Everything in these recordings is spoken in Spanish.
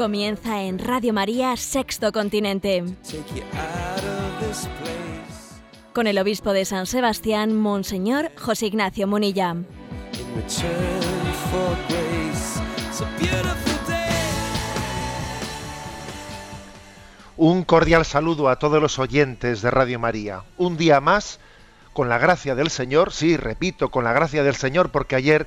Comienza en Radio María Sexto Continente, con el obispo de San Sebastián, Monseñor José Ignacio Munilla. Un cordial saludo a todos los oyentes de Radio María. Un día más, con la gracia del Señor, sí, repito, con la gracia del Señor, porque ayer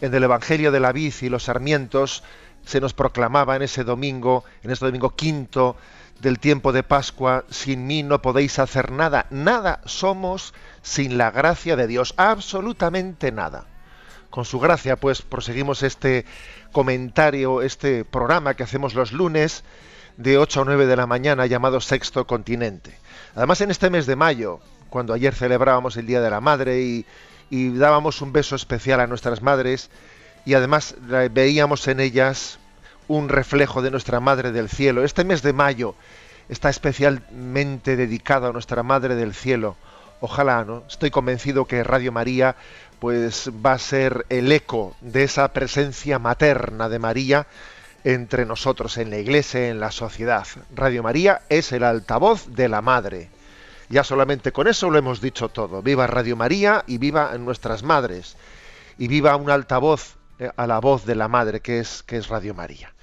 en el Evangelio de la Vid y los Sarmientos se nos proclamaba en ese domingo, en este domingo quinto del tiempo de Pascua, sin mí no podéis hacer nada, nada somos sin la gracia de Dios, absolutamente nada. Con su gracia, pues, proseguimos este comentario, este programa que hacemos los lunes de 8 a 9 de la mañana llamado Sexto Continente. Además, en este mes de mayo, cuando ayer celebrábamos el Día de la Madre y, y dábamos un beso especial a nuestras madres, y además veíamos en ellas un reflejo de nuestra Madre del Cielo. Este mes de mayo está especialmente dedicado a nuestra Madre del Cielo. Ojalá, ¿no? Estoy convencido que Radio María pues va a ser el eco de esa presencia materna de María entre nosotros en la iglesia, en la sociedad. Radio María es el altavoz de la Madre. Ya solamente con eso lo hemos dicho todo. Viva Radio María y viva nuestras madres. Y viva un altavoz a la voz de la Madre que es, que es Radio María.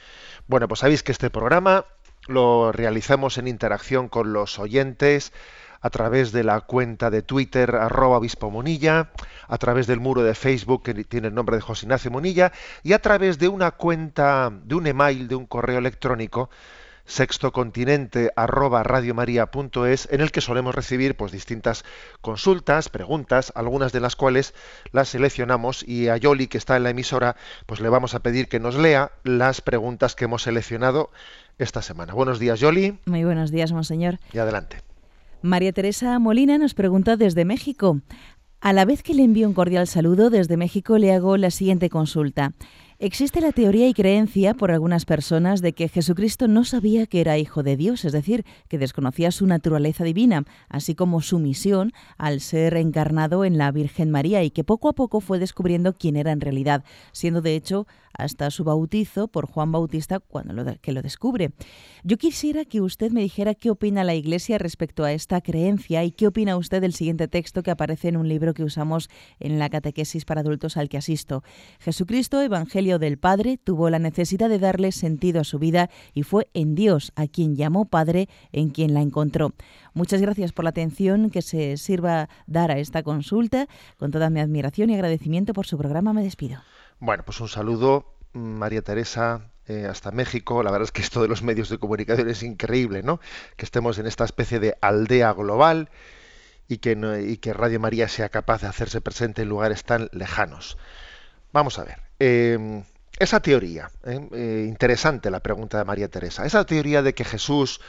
Bueno, pues sabéis que este programa lo realizamos en interacción con los oyentes a través de la cuenta de Twitter arroba obispo Munilla, a través del muro de Facebook que tiene el nombre de José Ignacio Munilla y a través de una cuenta, de un email, de un correo electrónico sextocontinente arroba radiomaria.es en el que solemos recibir pues distintas consultas, preguntas, algunas de las cuales las seleccionamos y a Yoli que está en la emisora pues le vamos a pedir que nos lea las preguntas que hemos seleccionado esta semana. Buenos días Yoli Muy buenos días, monseñor. y adelante. María Teresa Molina nos pregunta desde México. A la vez que le envío un cordial saludo desde México, le hago la siguiente consulta. Existe la teoría y creencia por algunas personas de que Jesucristo no sabía que era hijo de Dios, es decir, que desconocía su naturaleza divina, así como su misión al ser encarnado en la Virgen María y que poco a poco fue descubriendo quién era en realidad, siendo de hecho hasta su bautizo por Juan Bautista cuando lo que lo descubre. Yo quisiera que usted me dijera qué opina la Iglesia respecto a esta creencia y qué opina usted del siguiente texto que aparece en un libro que usamos en la catequesis para adultos al que asisto. Jesucristo, Evangelio del Padre, tuvo la necesidad de darle sentido a su vida y fue en Dios a quien llamó Padre en quien la encontró. Muchas gracias por la atención que se sirva dar a esta consulta. Con toda mi admiración y agradecimiento por su programa me despido. Bueno, pues un saludo, María Teresa, eh, hasta México. La verdad es que esto de los medios de comunicación es increíble, ¿no? Que estemos en esta especie de aldea global y que, Radio María sea capaz de hacerse presente en lugares tan lejanos. Vamos a ver. eh, esa teoría, eh, eh, interesante la pregunta de María Teresa, esa teoría de que Jesús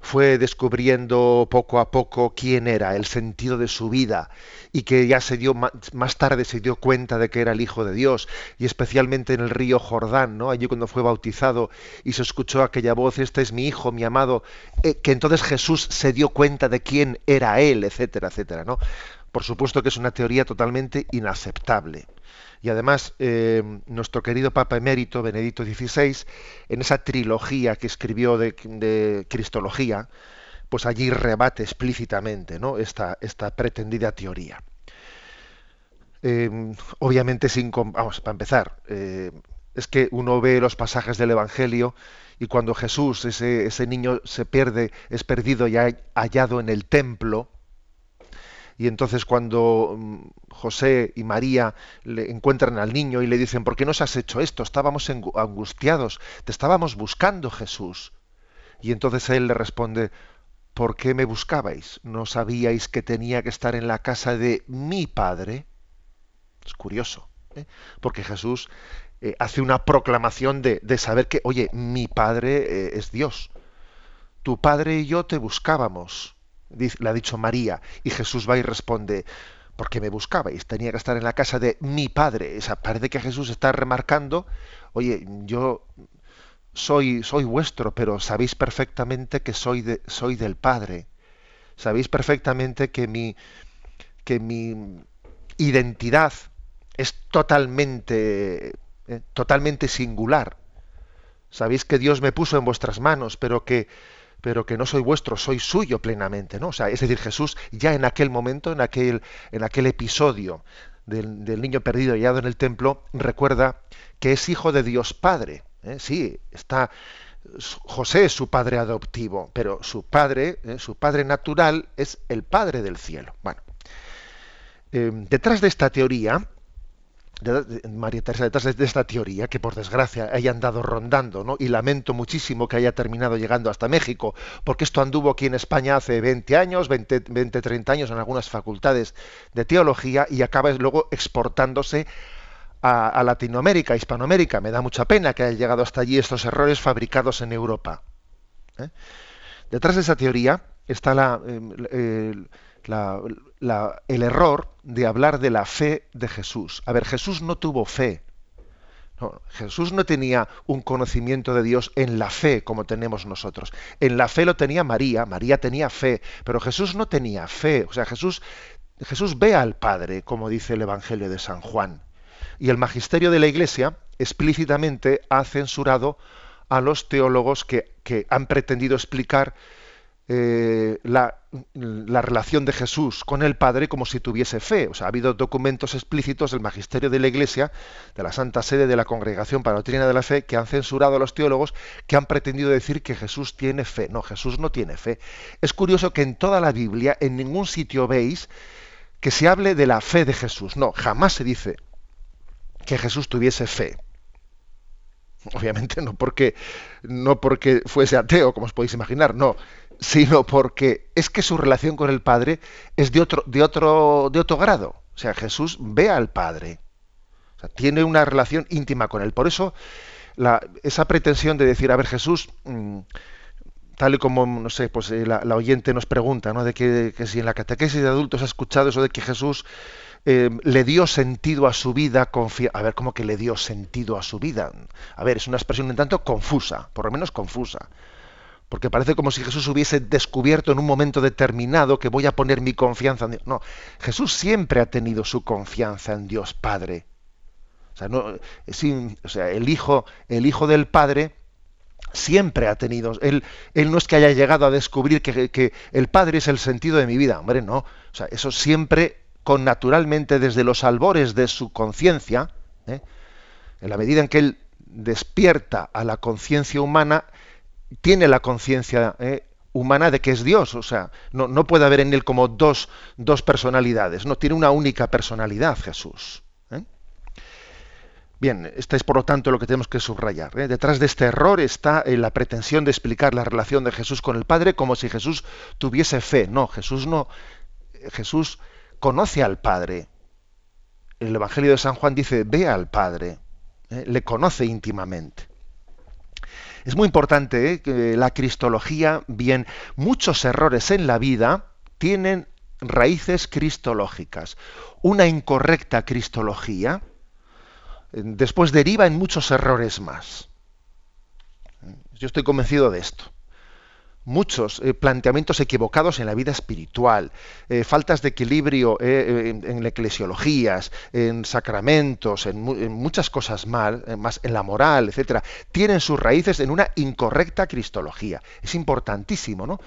fue descubriendo poco a poco quién era, el sentido de su vida, y que ya se dio más tarde se dio cuenta de que era el Hijo de Dios, y especialmente en el río Jordán, ¿no? Allí cuando fue bautizado y se escuchó aquella voz, este es mi hijo, mi amado, eh, que entonces Jesús se dio cuenta de quién era él, etcétera, etcétera, ¿no? Por supuesto que es una teoría totalmente inaceptable. Y además, eh, nuestro querido Papa Emérito, Benedicto XVI, en esa trilogía que escribió de, Cristología, pues allí rebate explícitamente ¿no? esta, esta pretendida teoría. Eh, obviamente, sin, vamos, para empezar, eh, es que uno ve los pasajes del Evangelio y cuando Jesús, ese, ese niño, se pierde, es perdido y ha- hallado en el templo, y entonces cuando mm, José y María le encuentran al niño y le dicen, ¿por qué nos has hecho esto? Estábamos angustiados, te estábamos buscando, Jesús. Y entonces él le responde, ¿por qué me buscabais? ¿No sabíais que tenía que estar en la casa de mi padre? Es curioso, ¿eh? porque Jesús eh, hace una proclamación de, saber que, oye, mi Padre eh, es Dios. Tu Padre y yo te buscábamos, le ha dicho María. Y Jesús va y responde, ¿por qué me buscabais? Tenía que estar en la casa de mi Padre. O sea, parece que Jesús está remarcando, oye, yo soy, soy vuestro, pero sabéis perfectamente que soy, de, soy del Padre. Sabéis perfectamente que mi, que mi identidad es totalmente, eh, totalmente singular. Sabéis que Dios me puso en vuestras manos, pero que, pero que no soy vuestro, soy suyo plenamente, ¿no? O sea, es decir, Jesús ya en aquel momento, en aquel, en aquel episodio del, del niño perdido hallado en el templo, recuerda que es hijo de Dios Padre. ¿eh? Sí, está José es su padre adoptivo, pero su padre, ¿eh? su padre natural es el padre del cielo. Bueno, eh, detrás de esta teoría, María Teresa, detrás de esta teoría, que por desgracia haya andado rondando, ¿no? y lamento muchísimo que haya terminado llegando hasta México, porque esto anduvo aquí en España hace 20 años, 20, 20 30 años en algunas facultades de teología, y acaba luego exportándose a, Latinoamérica, a Hispanoamérica. Me da mucha pena que hayan llegado hasta allí estos errores fabricados en Europa. ¿eh? Detrás de esa teoría está em, el error de hablar de la fe de Jesús. A ver, Jesús no tuvo fe. Jesús no tenía un conocimiento de Dios en la fe como tenemos nosotros. En la fe lo tenía María, María tenía fe, pero Jesús no tenía fe. O sea, Jesús, Jesús ve al Padre, como dice el Evangelio de San Juan. Y el magisterio de la Iglesia explícitamente ha censurado a los teólogos que, han pretendido explicar eh, la, relación de Jesús con el Padre como si tuviese fe. O sea, ha habido documentos explícitos del magisterio de la Iglesia, de la Santa Sede de la Congregación para la Doctrina de la Fe, que han censurado a los teólogos que han pretendido decir que Jesús tiene fe. No, Jesús no tiene fe. Es curioso que en toda la Biblia, en ningún sitio veis que se hable de la fe de Jesús. No, jamás se dice que Jesús tuviese fe. Obviamente no porque, no porque fuese ateo, como os podéis imaginar, no, sino porque es que su relación con el Padre es de otro, de otro, de otro grado. O sea, Jesús ve al Padre. O sea, tiene una relación íntima con él. Por eso, esa pretensión de decir, a ver, Jesús, mm, tal y como, no sé, pues eh, la, oyente nos pregunta, ¿no? De que, que si en la catequesis de adultos ha escuchado eso de que Jesús eh, le dio sentido a su vida, a ver, ¿cómo que le dio sentido a su vida? A ver, es una expresión un tanto confusa, por lo menos confusa. Porque parece como si Jesús hubiese descubierto en un momento determinado que voy a poner mi confianza en Dios. No, Jesús siempre ha tenido su confianza en Dios Padre. O sea, no, o sea el, hijo, el hijo del Padre siempre ha tenido. Él, él no es que haya llegado a descubrir que, el Padre es el sentido de mi vida. Hombre, no. O sea, eso siempre con naturalmente desde los albores de su conciencia, ¿eh? en la medida en que él despierta a la conciencia humana, tiene la conciencia ¿eh? humana de que es Dios, o sea, no, puede haber en él como dos, dos, personalidades, no, tiene una única personalidad Jesús. ¿eh? Bien, esta es por lo tanto lo que tenemos que subrayar. Detrás de este error está la pretensión de explicar la relación de Jesús con el Padre como si Jesús tuviese fe. No, Jesús no. Jesús conoce al Padre. El Evangelio de San Juan dice, ve al Padre, ¿eh? le conoce íntimamente. Es muy importante ¿eh? que la cristología, bien, muchos errores en la vida tienen raíces cristológicas. Una incorrecta cristología eh, después deriva en muchos errores más. Yo estoy convencido de esto muchos eh, planteamientos equivocados en la vida espiritual, eh, faltas de equilibrio eh, en, eclesiologías, en sacramentos, en, muchas cosas mal, más en la moral, etcétera, tienen sus raíces en una incorrecta cristología. Es importantísimo, ¿no?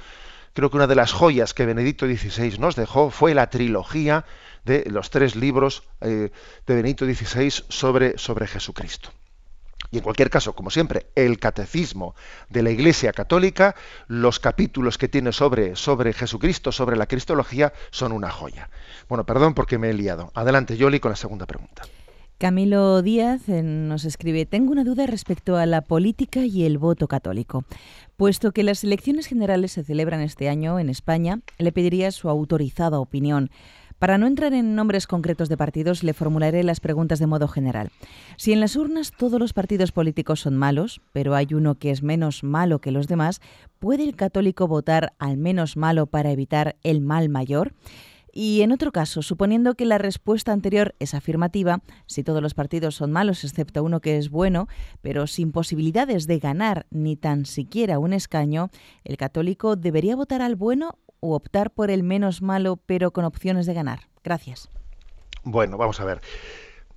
Creo que una de las joyas que Benedicto XVI nos dejó fue la trilogía de los tres libros de Benedicto XVI sobre, sobre Jesucristo. Y en cualquier caso, como siempre, el catecismo de la Iglesia Católica, los capítulos que tiene sobre, sobre Jesucristo, sobre la Cristología, son una joya. Bueno, perdón porque me he liado. Adelante, Yoli, con la segunda pregunta. Camilo Díaz eh, nos escribe, tengo una duda respecto a la política y el voto católico. Puesto que las elecciones generales se celebran este año en España, le pediría su autorizada opinión. Para no entrar en nombres concretos de partidos, le formularé las preguntas de modo general. Si en las urnas todos los partidos políticos son malos, pero hay uno que es menos malo que los demás, ¿puede el católico votar al menos malo para evitar el mal mayor? Y en otro caso, suponiendo que la respuesta anterior es afirmativa, si todos los partidos son malos excepto uno que es bueno, pero sin posibilidades de ganar ni tan siquiera un escaño, ¿el católico debería votar al bueno o optar por el menos malo pero con opciones de ganar? Gracias. Bueno, vamos a ver.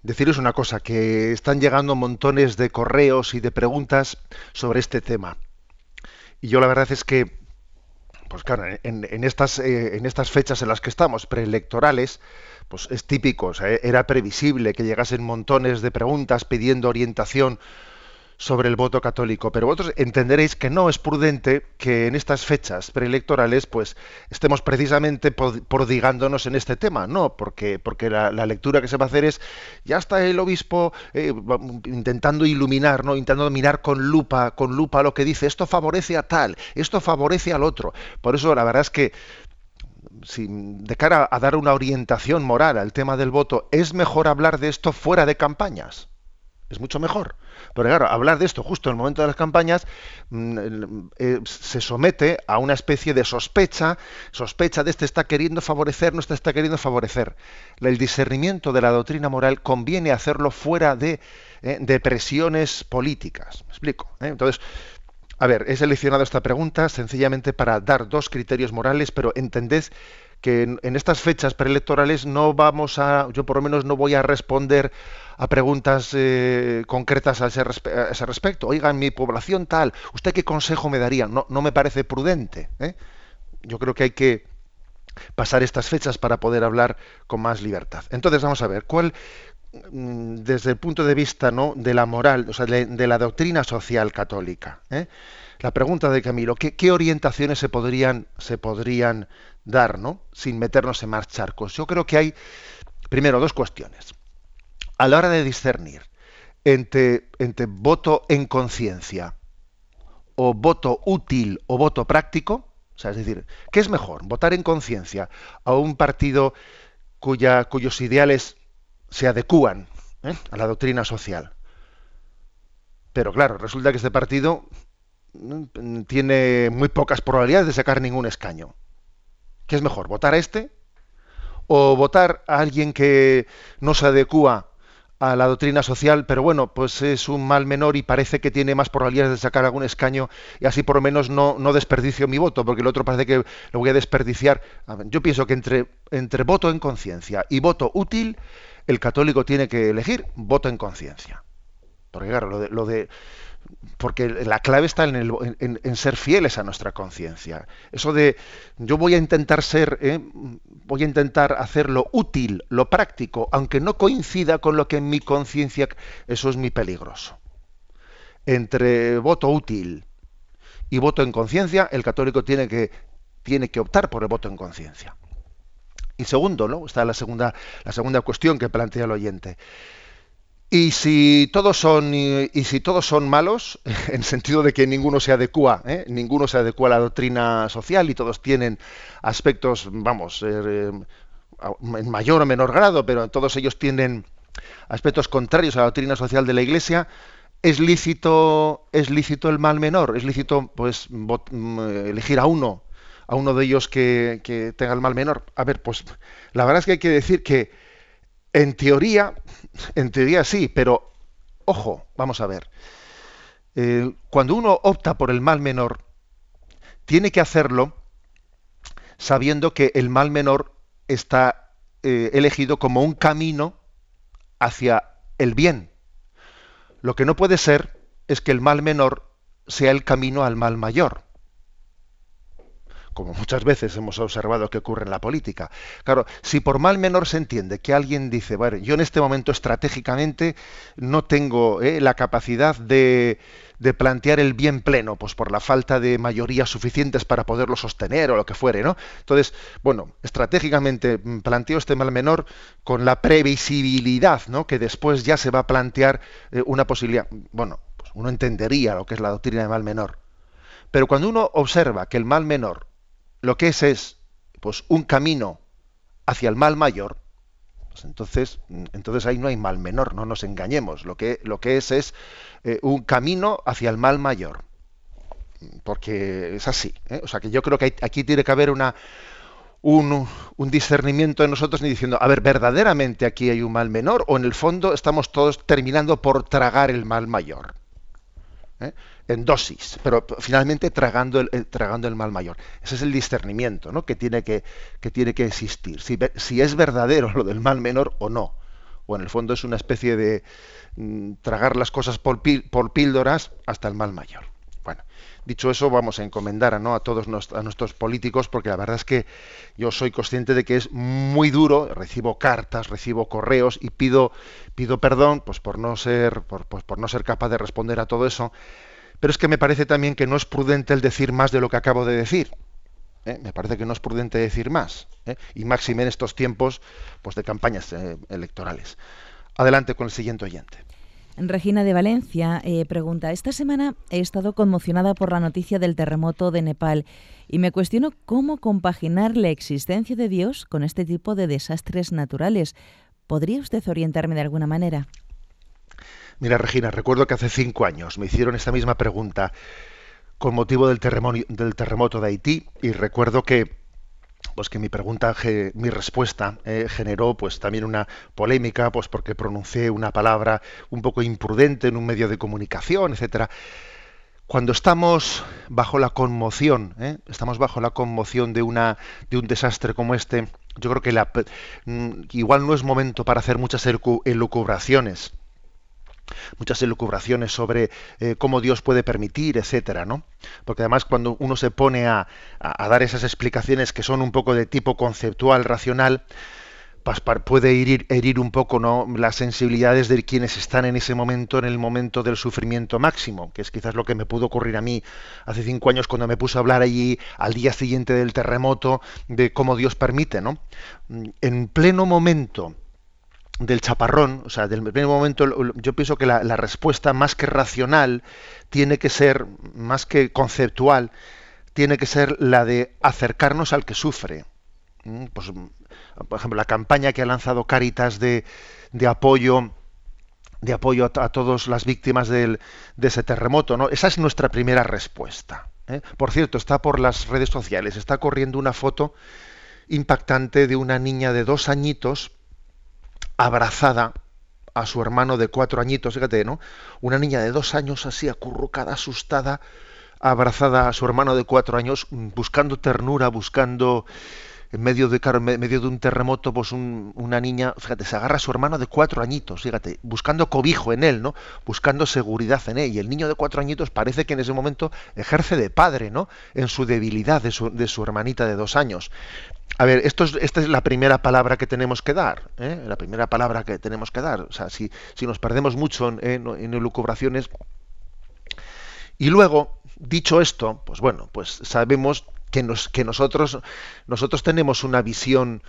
Deciros una cosa, que están llegando montones de correos y de preguntas sobre este tema. Y yo la verdad es que, pues claro, en, estas, eh, en estas fechas en las que estamos, preelectorales, pues es típico, era previsible que llegasen montones de preguntas pidiendo orientación sobre el voto católico, pero vosotros entenderéis que no es prudente que en estas fechas preelectorales pues estemos precisamente prodigándonos en este tema, no, porque, porque la, lectura que se va a hacer es ya está el obispo eh, intentando iluminar, no, intentando mirar con lupa, con lupa lo que dice, esto favorece a tal, esto favorece al otro. Por eso la verdad es que si, de cara a dar una orientación moral al tema del voto, es mejor hablar de esto fuera de campañas. Es mucho mejor. Pero claro, hablar de esto justo en el momento de las campañas mm, eh, se somete a una especie de sospecha, sospecha de este está queriendo favorecer, no este está queriendo favorecer. El discernimiento de la doctrina moral conviene hacerlo fuera de, eh, presiones políticas. ¿Me explico? ¿Eh? Entonces, a ver, he seleccionado esta pregunta sencillamente para dar dos criterios morales, pero entended que en, estas fechas preelectorales no vamos a, yo por lo menos no voy a responder a preguntas eh, concretas a ese, respecto. Oiga, en mi población tal, ¿usted qué consejo me daría? No, no me parece prudente. ¿eh? Yo creo que hay que pasar estas fechas para poder hablar con más libertad. Entonces vamos a ver, ¿cuál, mm, desde el punto de vista ¿no? de la moral, o sea, de, la doctrina social católica, ¿eh? la pregunta de Camilo, ¿qué, ¿qué, orientaciones se podrían, se podrían dar. Sin meternos en más charcos. Yo creo que hay, primero, dos cuestiones. A la hora de discernir entre, voto en conciencia o voto útil o voto práctico, o sea, es decir, ¿qué es mejor? ¿Votar en conciencia a un partido cuyos ideales se adecúan ¿eh? a la doctrina social? Pero claro, resulta que este partido mm, tiene muy pocas probabilidades de sacar ningún escaño. ¿Qué es mejor? ¿Votar a este? ¿O votar a alguien que no se adecúa a la doctrina social, pero bueno, pues es un mal menor y parece que tiene más probabilidades de sacar algún escaño y así por lo menos no, no desperdicio mi voto, porque el otro parece que lo voy a desperdiciar. yo pienso que entre, entre voto en conciencia y voto útil, el católico tiene que elegir voto en conciencia. Porque claro, lo de, lo de porque la clave está en, ser fieles a nuestra conciencia. Eso de yo voy a intentar ser, ¿eh? voy a intentar hacer lo útil, lo práctico, aunque no coincida con lo que en mi conciencia, eso es muy peligroso. Entre voto útil y voto en conciencia, el católico tiene que, tiene que optar por el voto en conciencia. Y segundo, ¿no? Está la segunda, la segunda cuestión que plantea el oyente. Y si todos son y, si todos son malos, en sentido de que ninguno se adecua, ¿eh? ninguno se adecua a la doctrina social y todos tienen aspectos, vamos, eh, en mayor o menor grado, pero todos ellos tienen aspectos contrarios a la doctrina social de la Iglesia, es lícito, es lícito el mal menor, es lícito, pues, mm, elegir a uno, a uno de ellos que, que tenga el mal menor. A ver, pues, la verdad es que hay que decir que en teoría, en teoría sí, pero ojo, vamos a ver. Eh, cuando uno opta por el mal menor, tiene que hacerlo sabiendo que el mal menor está eh, elegido como un camino hacia el bien. Lo que no puede ser es que el mal menor sea el camino al mal mayor como muchas veces hemos observado que ocurre en la política. Claro, si por mal menor se entiende que alguien dice, bueno, yo en este momento estratégicamente no tengo eh, la capacidad de, de, plantear el bien pleno, pues por la falta de mayorías suficientes para poderlo sostener o lo que fuere, ¿no? Entonces, bueno, estratégicamente mm, planteo este mal menor con la previsibilidad, ¿no? Que después ya se va a plantear eh, una posibilidad. Bueno, pues uno entendería lo que es la doctrina de mal menor. Pero cuando uno observa que el mal menor lo que es es pues un camino hacia el mal mayor, pues entonces, entonces ahí no hay mal menor, no nos engañemos. Lo que, lo que es es eh, un camino hacia el mal mayor. Porque es así. ¿eh? O sea que yo creo que aquí tiene que haber una, un, un, discernimiento en nosotros ni diciendo, a ver, verdaderamente aquí hay un mal menor o en el fondo estamos todos terminando por tragar el mal mayor. ¿Eh? en dosis, pero finalmente tragando el, tragando el mal mayor. Ese es el discernimiento ¿no? que, tiene que, que tiene que existir. Si, si, es verdadero lo del mal menor o no. O en el fondo es una especie de mm, tragar las cosas por, por, píldoras hasta el mal mayor. Bueno, dicho eso, vamos a encomendar ¿no? a todos a nuestros políticos, porque la verdad es que yo soy consciente de que es muy duro, recibo cartas, recibo correos y pido, pido perdón pues, por, no ser, por, pues, por no ser capaz de responder a todo eso pero es que me parece también que no es prudente el decir más de lo que acabo de decir. ¿eh? Me parece que no es prudente decir más. ¿eh? Y máxime en estos tiempos pues, de campañas eh, electorales. Adelante con el siguiente oyente. Regina de Valencia pregunta, esta semana he estado conmocionada por la noticia del terremoto de Nepal y me cuestiono cómo compaginar la existencia de Dios con este tipo de desastres naturales. ¿Podría usted orientarme de alguna manera? Mira, Regina, recuerdo que hace cinco años me hicieron esta misma pregunta con motivo del del terremoto de Haití y recuerdo que pues que mi pregunta, mi respuesta eh, generó pues también una polémica, pues porque pronuncié una palabra un poco imprudente en un medio de comunicación, etcétera. Cuando estamos bajo la conmoción, ¿eh? estamos bajo la conmoción de una de un desastre como este, yo creo que la, mm, igual no es momento para hacer muchas elucubraciones muchas elucubraciones sobre eh, cómo Dios puede permitir, etcétera, ¿no? Porque además cuando uno se pone a, dar esas explicaciones que son un poco de tipo conceptual, racional, puede herir, herir un poco ¿no? las sensibilidades de quienes están en ese momento, en el momento del sufrimiento máximo, que es quizás lo que me pudo ocurrir a mí hace cinco años cuando me puse a hablar allí al día siguiente del terremoto de cómo Dios permite, ¿no? En pleno momento del chaparrón, o sea, del primer momento, yo pienso que la, respuesta más que racional tiene que ser, más que conceptual, tiene que ser la de acercarnos al que sufre. Mm, pues, por ejemplo, la campaña que ha lanzado Caritas de, de apoyo de apoyo a, todas las víctimas de ese terremoto, ¿no? Esa es nuestra primera respuesta. ¿eh? Por cierto, está por las redes sociales, está corriendo una foto impactante de una niña de dos añitos abrazada a su hermano de cuatro añitos, fíjate, ¿no? Una niña de dos años así acurrucada, asustada, abrazada a su hermano de cuatro años, buscando ternura, buscando en medio de, medio de un terremoto, pues una niña, fíjate, se agarra a su hermano de cuatro añitos, fíjate, buscando cobijo en él, ¿no? Buscando seguridad en él. Y el niño de cuatro añitos parece que en ese momento ejerce de padre, ¿no? En su debilidad de su, hermanita de dos años. A ver, esto es, esta es la primera palabra que tenemos que dar, ¿eh? la primera palabra que tenemos que dar. O sea, si, si nos perdemos mucho en, en, en elucubraciones. Y luego, dicho esto, pues bueno, pues sabemos que, nos, que nosotros, nosotros tenemos una visión,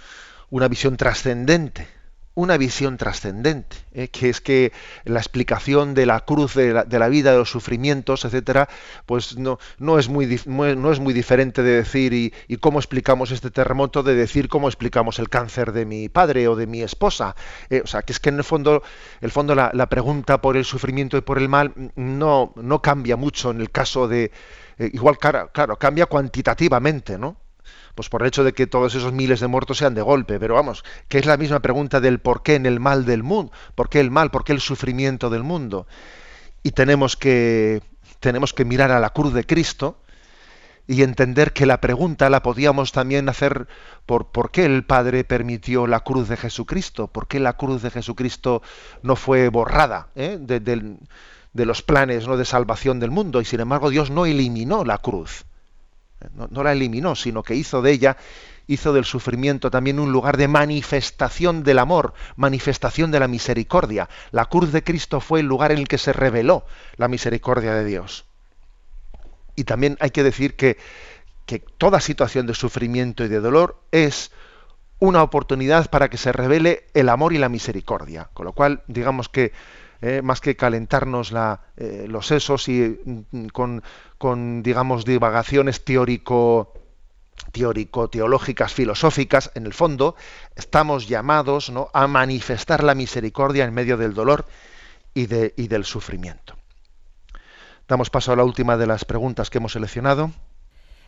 una visión trascendente una visión trascendente, ¿eh? que es que la explicación de la cruz de la, vida, de los sufrimientos, etcétera, pues no, no, es muy, no es muy diferente de decir y, cómo explicamos este terremoto de decir cómo explicamos el cáncer de mi padre o de mi esposa. Eh, o sea, que es que en el fondo, el fondo la, la, pregunta por el sufrimiento y por el mal no, no cambia mucho en el caso de. Eh, igual, claro, cambia cuantitativamente, ¿no? pues por el hecho de que todos esos miles de muertos sean de golpe, pero vamos, que es la misma pregunta del por qué en el mal del mundo, por qué el mal, por qué el sufrimiento del mundo. Y tenemos que tenemos que mirar a la cruz de Cristo y entender que la pregunta la podíamos también hacer por por qué el Padre permitió la cruz de Jesucristo, por qué la cruz de Jesucristo no fue borrada ¿eh? Los planes ¿no? de salvación del mundo y sin embargo Dios no eliminó la cruz no, la eliminó, sino que hizo de ella, hizo del sufrimiento también un lugar de manifestación del amor, manifestación de la misericordia. La cruz de Cristo fue el lugar en el que se reveló la misericordia de Dios. Y también hay que decir que, que toda situación de sufrimiento y de dolor es una oportunidad para que se revele el amor y la misericordia. Con lo cual, digamos que eh, más que calentarnos la, eh, los sesos y mm, con, con, digamos, divagaciones teórico teórico-teológicas, filosóficas, en el fondo estamos llamados ¿no? a manifestar la misericordia en medio del dolor y, de, y del sufrimiento. Damos paso a la última de las preguntas que hemos seleccionado.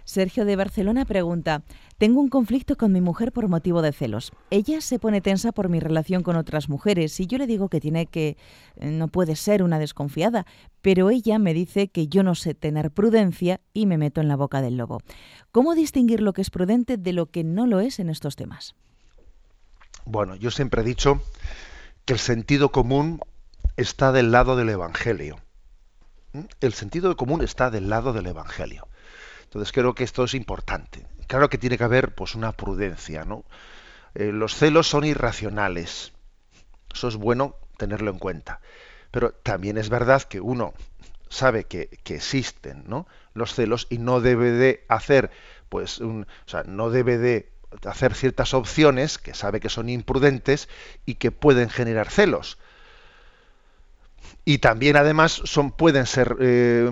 Sergio de Barcelona pregunta, tengo un conflicto con mi mujer por motivo de celos. Ella se pone tensa por mi relación con otras mujeres y yo le digo que tiene que eh, no puede ser una desconfiada, pero ella me dice que yo no sé tener prudencia y me meto en la boca del lobo. ¿Cómo distinguir lo que es prudente de lo que no lo es en estos temas? Bueno, yo siempre he dicho que el sentido común está del lado del evangelio. ¿Mm? El sentido común está del lado del evangelio. Entonces creo que esto es importante. Claro que tiene que haber pues una prudencia, ¿no? Eh, los celos son irracionales. Eso es bueno tenerlo en cuenta. Pero también es verdad que uno sabe que, existen ¿no? los celos y no debe de hacer, pues, o sea, no debe de hacer ciertas opciones que sabe que son imprudentes y que pueden generar celos. Y también además son, pueden ser eh,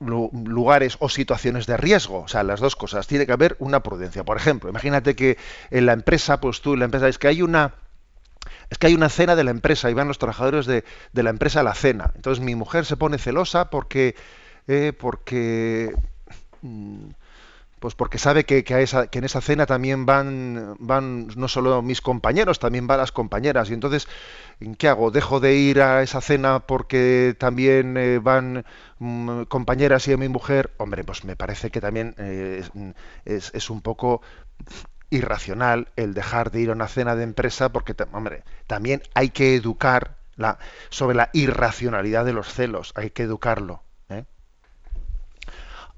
lugares o situaciones de riesgo, o sea, las dos cosas. Tiene que haber una prudencia. Por ejemplo, imagínate que en la empresa, pues tú, la empresa, es que hay una es que hay una cena de la empresa y van los trabajadores de, de la empresa a la cena. Entonces mi mujer se pone celosa porque eh, porque mm, pues porque sabe que, que, esa, que, en esa cena también van, van no solo mis compañeros, también van las compañeras. Y entonces, ¿qué hago? ¿Dejo de ir a esa cena porque también eh, van mm, compañeras y mi mujer? Hombre, pues me parece que también eh, es, es, un poco irracional el dejar de ir a una cena de empresa porque, hombre, también hay que educar la, sobre la irracionalidad de los celos, hay que educarlo.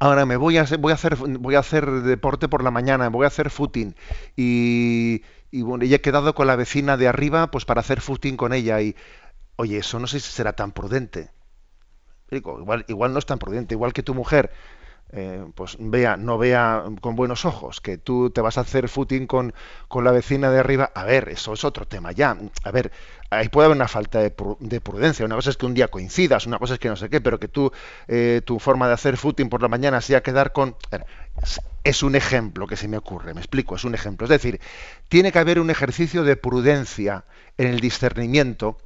Ahora me voy a hacer, voy a hacer, voy a hacer deporte por la mañana, voy a hacer footing. Y, y bueno, y he quedado con la vecina de arriba, pues para hacer footing con ella. Y oye, eso no sé si será tan prudente. Igual, igual no es tan prudente, igual que tu mujer eh, pues vea, no vea con buenos ojos que tú te vas a hacer footing con, con, la vecina de arriba, a ver, eso es otro tema ya. A ver, ahí puede haber una falta de, prudencia. Una cosa es que un día coincidas, una cosa es que no sé qué, pero que tú, eh, tu forma de hacer footing por la mañana sea quedar con... Es un ejemplo que se me ocurre, me explico, es un ejemplo. Es decir, tiene que haber un ejercicio de prudencia en el discernimiento.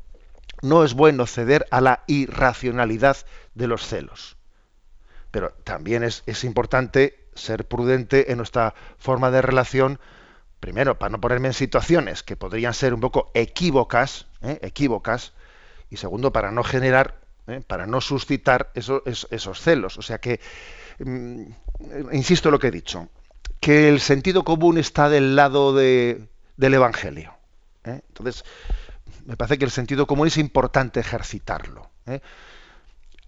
No es bueno ceder a la irracionalidad de los celos pero también es, importante ser prudente en nuestra forma de relación, primero, para no ponerme en situaciones que podrían ser un poco equívocas, ¿eh? equívocas, y segundo, para no generar, ¿eh? para no suscitar esos celos. O sea que, mm, insisto en lo que he dicho, que el sentido común está del lado de, del Evangelio. ¿eh? Entonces, me parece que el sentido común es importante ejercitarlo.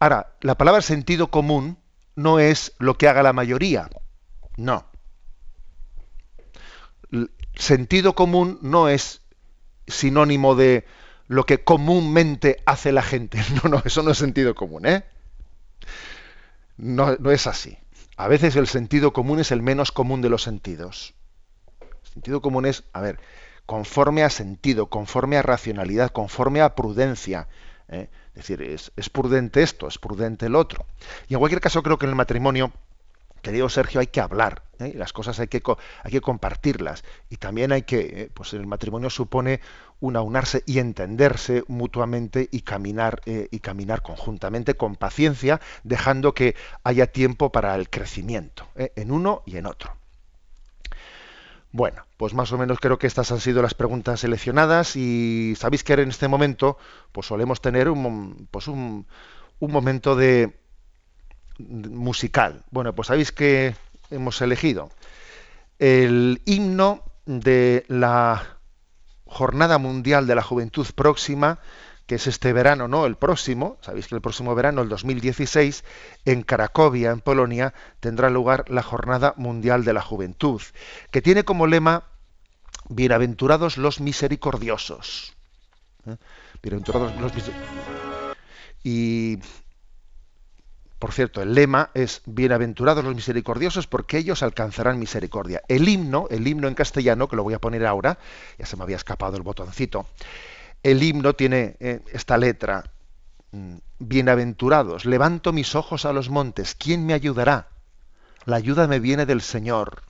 Ahora, la palabra sentido común no es lo que haga la mayoría. No. sentido común no es sinónimo de lo que comúnmente hace la gente. No, no, eso no es sentido común, ¿eh? No, no es así. A veces el sentido común es el menos común de los sentidos. El sentido común es, a ver, conforme a sentido, conforme a racionalidad, conforme a prudencia. ¿Eh? Es decir, es, prudente esto, es prudente el otro. Y en cualquier caso creo que en el matrimonio, querido Sergio, hay que hablar, ¿eh? las cosas hay que, hay que compartirlas. Y también hay que, ¿eh? pues el matrimonio supone un aunarse y entenderse mutuamente y caminar, y caminar conjuntamente con paciencia, dejando que haya tiempo para el crecimiento, en uno y en otro. Bueno, pues más o menos creo que estas han sido las preguntas seleccionadas y sabéis que en este momento pues solemos tener un, pues un, un momento de musical. Bueno, pues sabéis que hemos elegido el himno de la Jornada Mundial de la Juventud Próxima que es este verano, no, el próximo, sabéis que el próximo verano, el 2016, en Cracovia, en Polonia, tendrá lugar la Jornada Mundial de la Juventud, que tiene como lema Bienaventurados los misericordiosos. ¿Eh? Bienaventurados los misericordiosos. Y, por cierto, el lema es Bienaventurados los misericordiosos porque ellos alcanzarán misericordia. El himno, el himno en castellano, que lo voy a poner ahora, ya se me había escapado el botoncito, el himno tiene eh, esta letra, mm, bienaventurados, levanto mis ojos a los montes, ¿quién me ayudará? La ayuda me viene del Señor.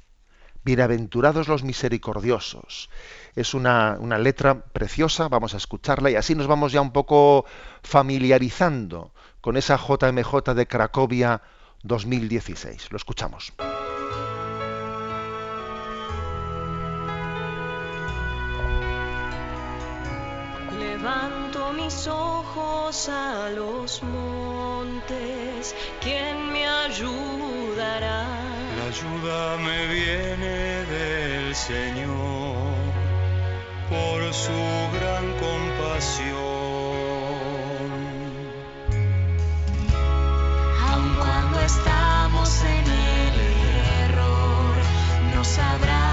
Bienaventurados los misericordiosos. Es una, una, letra preciosa, vamos a escucharla y así nos vamos ya un poco familiarizando con esa JMJ de Cracovia 2016. Lo escuchamos. Mis ojos a los montes, ¿quién me ayudará? La ayuda me viene del Señor por su gran compasión. Aun cuando estamos en el error, nos abraza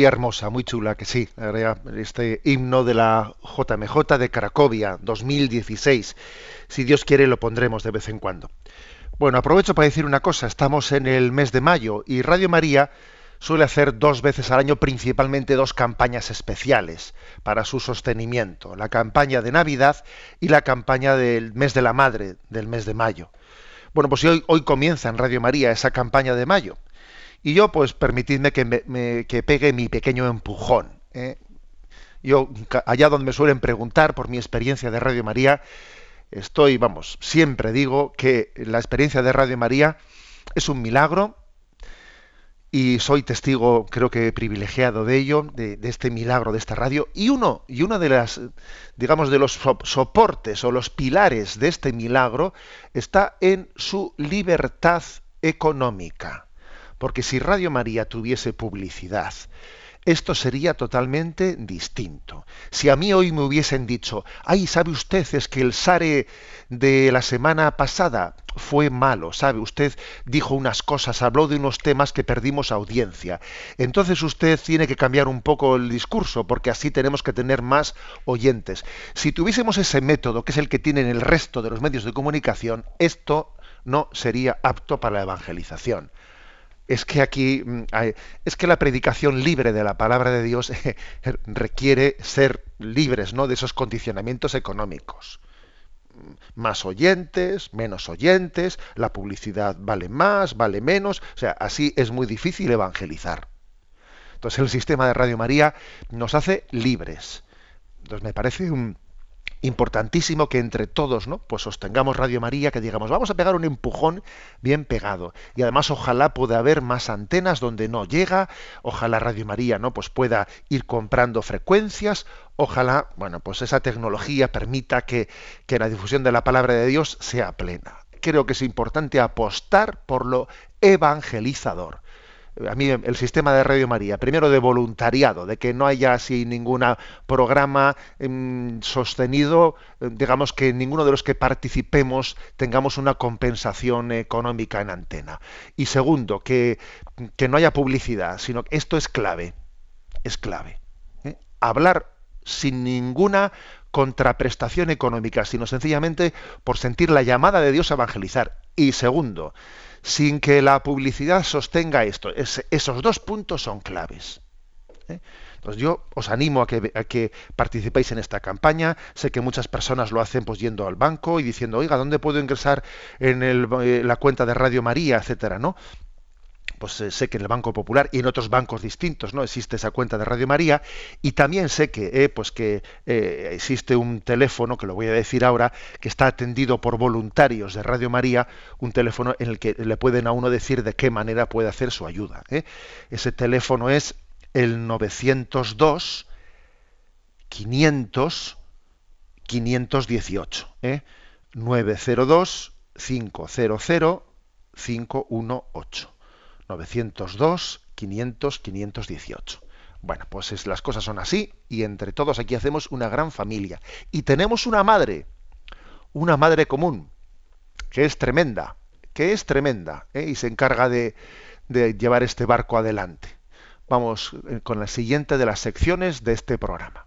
Muy hermosa, muy chula, que sí. Este himno de la JMJ de Cracovia 2016. Si Dios quiere, lo pondremos de vez en cuando. Bueno, aprovecho para decir una cosa. Estamos en el mes de mayo y Radio María suele hacer dos veces al año principalmente dos campañas especiales para su sostenimiento. La campaña de Navidad y la campaña del mes de la Madre, del mes de mayo. Bueno, pues hoy, hoy comienza en Radio María esa campaña de mayo. Y yo, pues permitidme que, me, que pegue mi pequeño empujón. ¿eh? Yo, allá donde me suelen preguntar por mi experiencia de Radio María, estoy, vamos, siempre digo que la experiencia de Radio María es un milagro y soy testigo, creo que privilegiado de ello, de, de, este milagro de esta radio. Y uno, y uno de las, digamos, de los soportes o los pilares de este milagro está en su libertad económica. Porque si Radio María tuviese publicidad, esto sería totalmente distinto. Si a mí hoy me hubiesen dicho, ay, ¿sabe usted? Es que el SARE de la semana pasada fue malo, ¿sabe? Usted dijo unas cosas, habló de unos temas que perdimos audiencia. Entonces usted tiene que cambiar un poco el discurso, porque así tenemos que tener más oyentes. Si tuviésemos ese método, que es el que tienen el resto de los medios de comunicación, esto no sería apto para la evangelización es que aquí es que la predicación libre de la palabra de Dios requiere ser libres ¿no? de esos condicionamientos económicos. Más oyentes, menos oyentes, la publicidad vale más, vale menos, o sea, así es muy difícil evangelizar. Entonces el sistema de Radio María nos hace libres. Entonces me parece un, importantísimo que entre todos, ¿no? Pues sostengamos Radio María, que digamos, vamos a pegar un empujón bien pegado. Y además ojalá pueda haber más antenas donde no llega, ojalá Radio María, ¿no? Pues pueda ir comprando frecuencias, ojalá, bueno, pues esa tecnología permita que, que la difusión de la palabra de Dios sea plena. Creo que es importante apostar por lo evangelizador a mí el sistema de Radio María, primero de voluntariado, de que no haya así ningún programa eh, sostenido, eh, digamos que ninguno de los que participemos tengamos una compensación económica en antena. Y segundo, que, que no haya publicidad, sino que esto es clave, es clave. ¿eh? Hablar sin ninguna contraprestación económica, sino sencillamente por sentir la llamada de Dios a evangelizar. Y segundo, sin que la publicidad sostenga esto. Es, esos dos puntos son claves. ¿eh? Entonces yo os animo a que, a que, participéis en esta campaña. Sé que muchas personas lo hacen pues yendo al banco y diciendo, oiga, ¿dónde puedo ingresar en eh, la cuenta de Radio María, etcétera, ¿no? Pues eh, sé que en el Banco Popular y en otros bancos distintos no existe esa cuenta de Radio María y también sé que eh, pues que eh, existe un teléfono que lo voy a decir ahora que está atendido por voluntarios de Radio María un teléfono en el que le pueden a uno decir de qué manera puede hacer su ayuda ese teléfono es el 902 500 518 902 500 518 902 500 518. Bueno, pues es, las cosas son así y entre todos aquí hacemos una gran familia. Y tenemos una madre, una madre común, que es tremenda, que es tremenda, ¿eh? y se encarga de, de llevar este barco adelante. Vamos eh, con la siguiente de las secciones de este programa.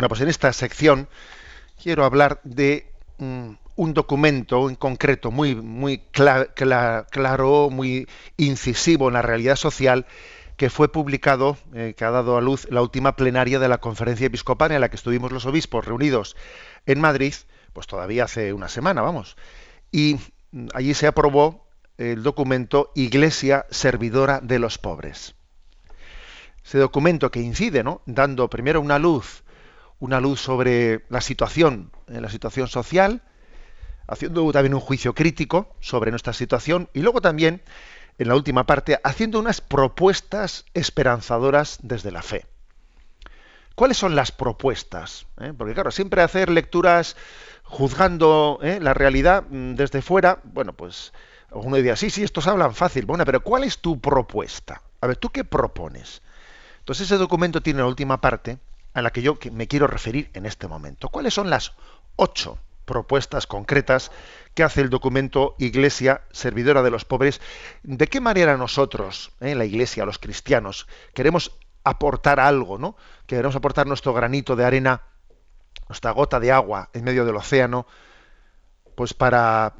Bueno, pues en esta sección quiero hablar de mm, un documento en concreto muy, muy claro, muy incisivo en la realidad social, que fue publicado, eh, que ha dado a luz la última plenaria de la conferencia episcopal en la que estuvimos los obispos reunidos en Madrid, pues todavía hace una semana, vamos. Y mm, allí se aprobó el documento Iglesia Servidora de los Pobres. Ese documento que incide, ¿no? Dando primero una luz, una luz sobre la situación, eh, la situación social, haciendo también un juicio crítico sobre nuestra situación y luego también, en la última parte, haciendo unas propuestas esperanzadoras desde la fe. ¿Cuáles son las propuestas? ¿Eh? Porque claro, siempre hacer lecturas juzgando ¿eh? la realidad mm, desde fuera, bueno, pues uno diría, sí, sí, estos hablan fácil. Bueno, pero ¿cuál es tu propuesta? A ver, ¿tú qué propones? Entonces ese documento tiene la última parte a la que yo me quiero referir en este momento. ¿Cuáles son las ocho propuestas concretas que hace el documento Iglesia Servidora de los Pobres? ¿De qué manera nosotros, eh, la Iglesia, los cristianos, queremos aportar algo, ¿no? Queremos aportar nuestro granito de arena, nuestra gota de agua en medio del océano, pues para,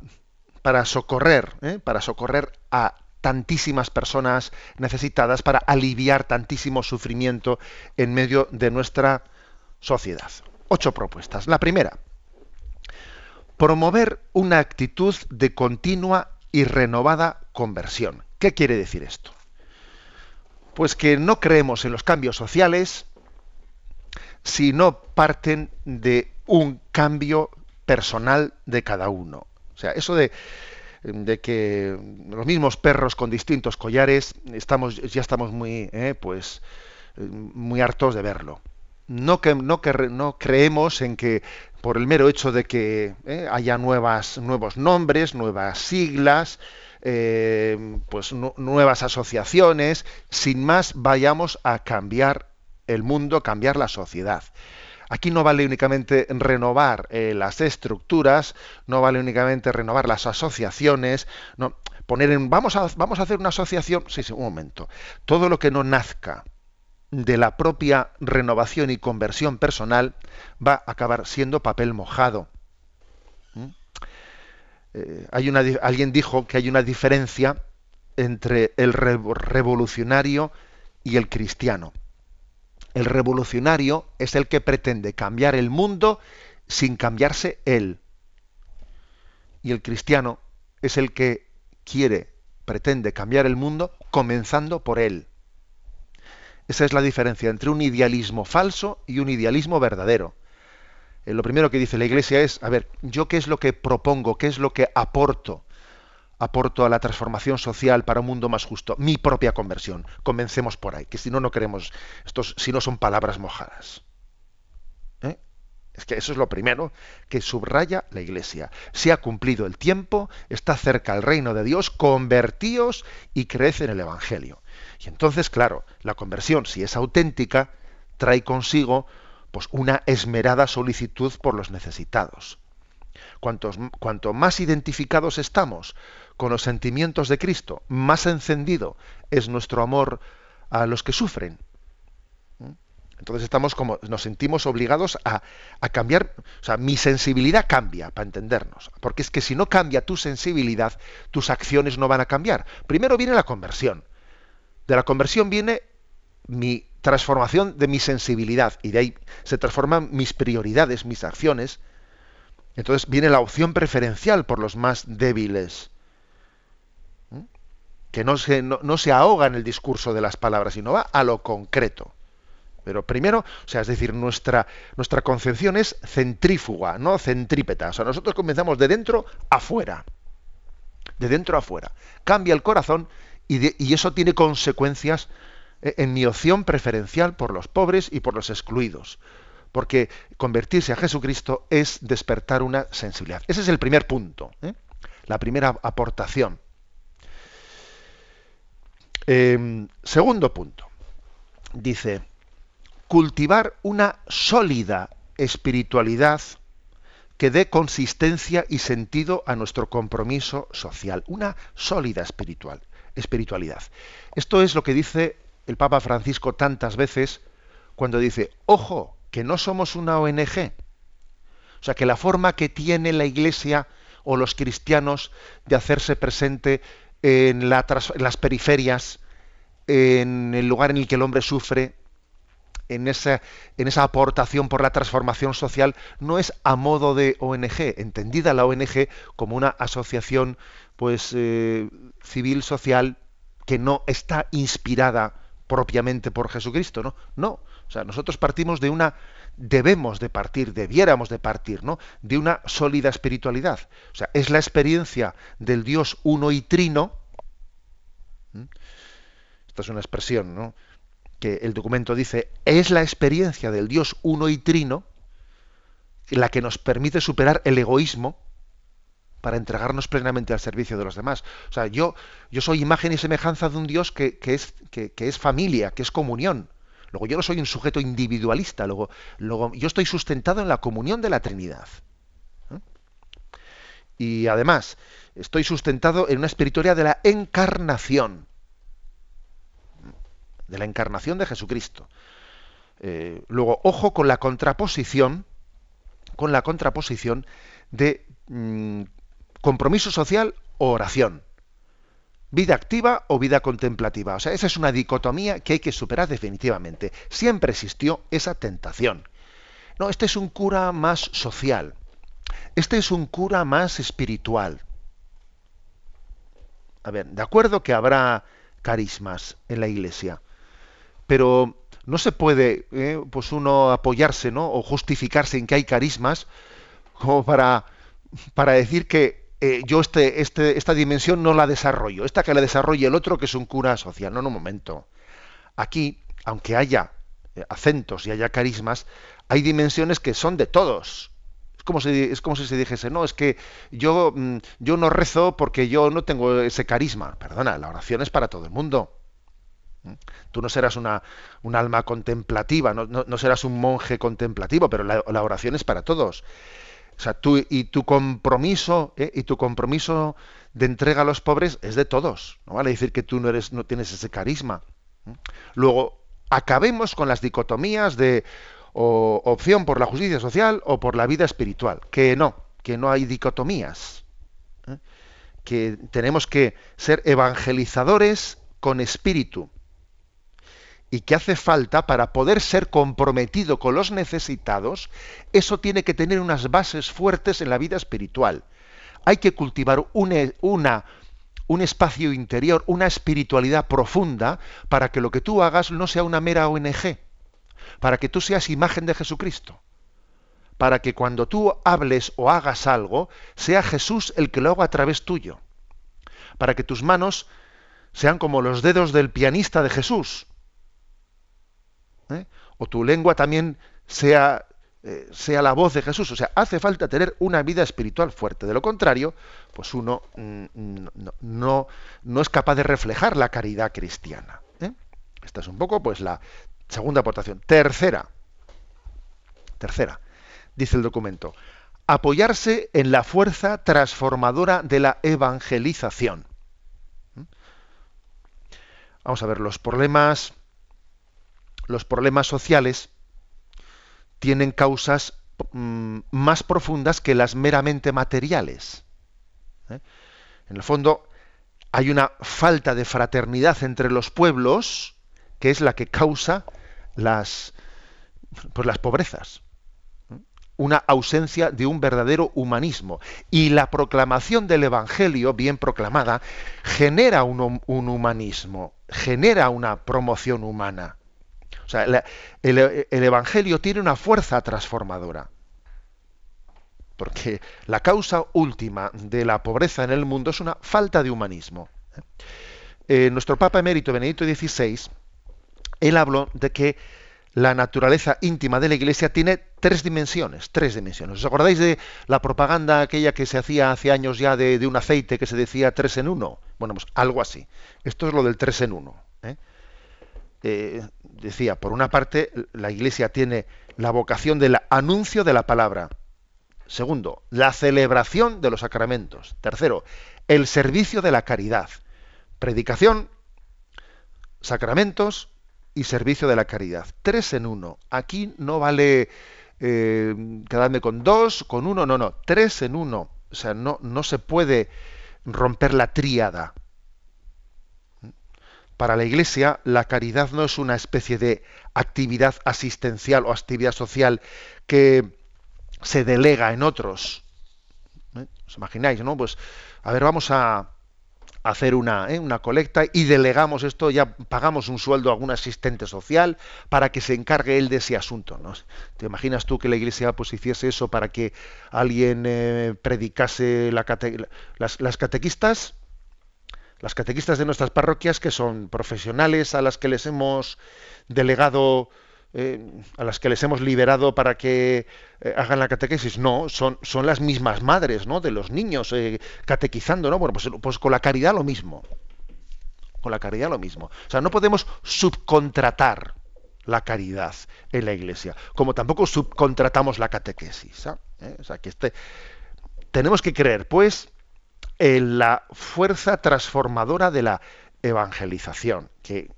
para socorrer, ¿eh? para socorrer a tantísimas personas necesitadas, para aliviar tantísimo sufrimiento en medio de nuestra sociedad. Ocho propuestas. La primera, promover una actitud de continua y renovada conversión. ¿Qué quiere decir esto? Pues que no creemos en los cambios sociales si no parten de un cambio personal de cada uno. O sea, eso de, de que los mismos perros con distintos collares estamos ya estamos muy eh, pues muy hartos de verlo. No que, no que no creemos en que por el mero hecho de que eh, haya nuevas nuevos nombres, nuevas siglas, eh, pues nu- nuevas asociaciones, sin más vayamos a cambiar el mundo, cambiar la sociedad. Aquí no vale únicamente renovar eh, las estructuras, no vale únicamente renovar las asociaciones, no poner en vamos a vamos a hacer una asociación, sí, sí, un momento. Todo lo que no nazca de la propia renovación y conversión personal va a acabar siendo papel mojado. ¿Mm? Eh, hay una, alguien dijo que hay una diferencia entre el revo- revolucionario y el cristiano. El revolucionario es el que pretende cambiar el mundo sin cambiarse él. Y el cristiano es el que quiere, pretende cambiar el mundo comenzando por él. Esa es la diferencia entre un idealismo falso y un idealismo verdadero. Eh, lo primero que dice la Iglesia es, a ver, ¿yo qué es lo que propongo? ¿Qué es lo que aporto? Aporto a la transformación social para un mundo más justo. Mi propia conversión. Comencemos por ahí, que si no, no queremos, estos, si no son palabras mojadas. ¿Eh? Es que eso es lo primero que subraya la Iglesia. Se ha cumplido el tiempo, está cerca el reino de Dios, convertíos y crece en el Evangelio. Y entonces, claro, la conversión, si es auténtica, trae consigo pues, una esmerada solicitud por los necesitados. Cuanto más identificados estamos con los sentimientos de Cristo, más encendido es nuestro amor a los que sufren. ¿Mm? Entonces estamos como, nos sentimos obligados a, a cambiar, o sea, mi sensibilidad cambia, para entendernos. Porque es que si no cambia tu sensibilidad, tus acciones no van a cambiar. Primero viene la conversión. De la conversión viene mi transformación de mi sensibilidad y de ahí se transforman mis prioridades, mis acciones. Entonces viene la opción preferencial por los más débiles, que no se, ahoga en el discurso de las palabras, sino va a lo concreto. Pero primero, o sea, es decir, nuestra, nuestra concepción es centrífuga, no centrípeta. O sea, nosotros comenzamos de dentro afuera. De dentro afuera. Cambia el corazón y eso tiene consecuencias eh, en mi opción preferencial por los pobres y por los excluidos. Porque convertirse a Jesucristo es despertar una sensibilidad. Ese es el primer punto, ¿eh? la primera aportación. Eh, segundo punto. Dice, cultivar una sólida espiritualidad que dé consistencia y sentido a nuestro compromiso social. Una sólida espiritual, espiritualidad. Esto es lo que dice el Papa Francisco tantas veces cuando dice, ojo, que no somos una ONG. O sea, que la forma que tiene la Iglesia o los cristianos de hacerse presente en, las periferias, en el lugar en el que el hombre sufre, en esa, en esa aportación por la transformación social no es a modo de ONG, entendida la ONG como una asociación pues eh, civil social que no está inspirada propiamente por Jesucristo, ¿no? No, o sea, nosotros partimos de una debemos de partir, debiéramos de partir, ¿no? De una sólida espiritualidad. O sea, es la experiencia del Dios uno y trino. Esta es una expresión, ¿no? que el documento dice, es la experiencia del Dios uno y trino la que nos permite superar el egoísmo para entregarnos plenamente al servicio de los demás. O sea, yo, yo soy imagen y semejanza de un Dios que, que es, que, que, es familia, que es comunión. Luego yo no soy un sujeto individualista, luego, luego yo estoy sustentado en la comunión de la Trinidad. ¿Eh? Y además, estoy sustentado en una espiritualidad de la encarnación de la encarnación de Jesucristo. Eh, luego, ojo con la contraposición, con la contraposición de mmm, compromiso social o oración. Vida activa o vida contemplativa. O sea, esa es una dicotomía que hay que superar definitivamente. Siempre existió esa tentación. No, este es un cura más social. Este es un cura más espiritual. A ver, de acuerdo que habrá carismas en la iglesia pero no se puede eh, pues uno apoyarse ¿no? o justificarse en que hay carismas como para, para decir que eh, yo este, este, esta dimensión no la desarrollo, esta que la desarrolle el otro que es un cura social. No, no, un momento. Aquí, aunque haya eh, acentos y haya carismas, hay dimensiones que son de todos. Es como si, es como si se dijese, no, es que yo, mm, yo no rezo porque yo no tengo ese carisma. Perdona, la oración es para todo el mundo. Tú no serás una, un alma contemplativa, no, no, serás un monje contemplativo, pero la, oración es para todos. O sea, tú y tu compromiso ¿eh? y tu compromiso de entrega a los pobres es de todos. No vale decir que tú no eres, no tienes ese carisma. Luego acabemos con las dicotomías de opción por la justicia social o por la vida espiritual. Que no, que no hay dicotomías. ¿eh? Que tenemos que ser evangelizadores con espíritu y que hace falta para poder ser comprometido con los necesitados, eso tiene que tener unas bases fuertes en la vida espiritual. Hay que cultivar una, una, un espacio interior, una espiritualidad profunda, para que lo que tú hagas no sea una mera ONG, para que tú seas imagen de Jesucristo, para que cuando tú hables o hagas algo, sea Jesús el que lo haga a través tuyo, para que tus manos sean como los dedos del pianista de Jesús, ¿eh? o tu lengua también sea, eh, sea la voz de Jesús. O sea, hace falta tener una vida espiritual fuerte. De lo contrario, pues uno mm, no, no, no, es capaz de reflejar la caridad cristiana. ¿eh? Esta es un poco pues la segunda aportación. Tercera, tercera, dice el documento, apoyarse en la fuerza transformadora de la evangelización. Vamos a ver, los problemas los problemas sociales tienen causas mmm, más profundas que las meramente materiales. ¿eh? En el fondo, hay una falta de fraternidad entre los pueblos que es la que causa las, pues las pobrezas. ¿eh? Una ausencia de un verdadero humanismo. Y la proclamación del Evangelio, bien proclamada, genera un humanismo, genera una promoción humana. O sea, el, el, Evangelio tiene una fuerza transformadora. Porque la causa última de la pobreza en el mundo es una falta de humanismo. Eh, nuestro Papa Emérito Benedicto XVI, él habló de que la naturaleza íntima de la Iglesia tiene tres dimensiones, tres dimensiones. ¿Os acordáis de la propaganda aquella que se hacía hace años ya de, de un aceite que se decía tres en uno? Bueno, pues algo así. Esto es lo del tres en uno. ¿eh? Eh, decía, por una parte, la Iglesia tiene la vocación del anuncio de la palabra. Segundo, la celebración de los sacramentos. Tercero, el servicio de la caridad. Predicación, sacramentos y servicio de la caridad. Tres en uno. Aquí no vale eh, quedarme con dos, con uno, no, no. Tres en uno. O sea, no, no se puede romper la tríada para la Iglesia la caridad no es una especie de actividad asistencial o actividad social que se delega en otros. ¿Eh? ¿Os imagináis, no? Pues, a ver, vamos a hacer una, ¿eh? una colecta y delegamos esto, ya pagamos un sueldo a algún asistente social para que se encargue él de ese asunto. ¿no? ¿Te imaginas tú que la Iglesia pues hiciese eso para que alguien eh, predicase las catequistas? Las catequistas de nuestras parroquias, que son profesionales a las que les hemos delegado, eh, a las que les hemos liberado para que eh, hagan la catequesis, no, son, son las mismas madres, ¿no? De los niños eh, catequizando, ¿no? Bueno, pues, pues con la caridad lo mismo. Con la caridad lo mismo. O sea, no podemos subcontratar la caridad en la iglesia, como tampoco subcontratamos la catequesis. ¿Eh? O sea, que este, tenemos que creer, pues, en la fuerza transformadora de la evangelización, que,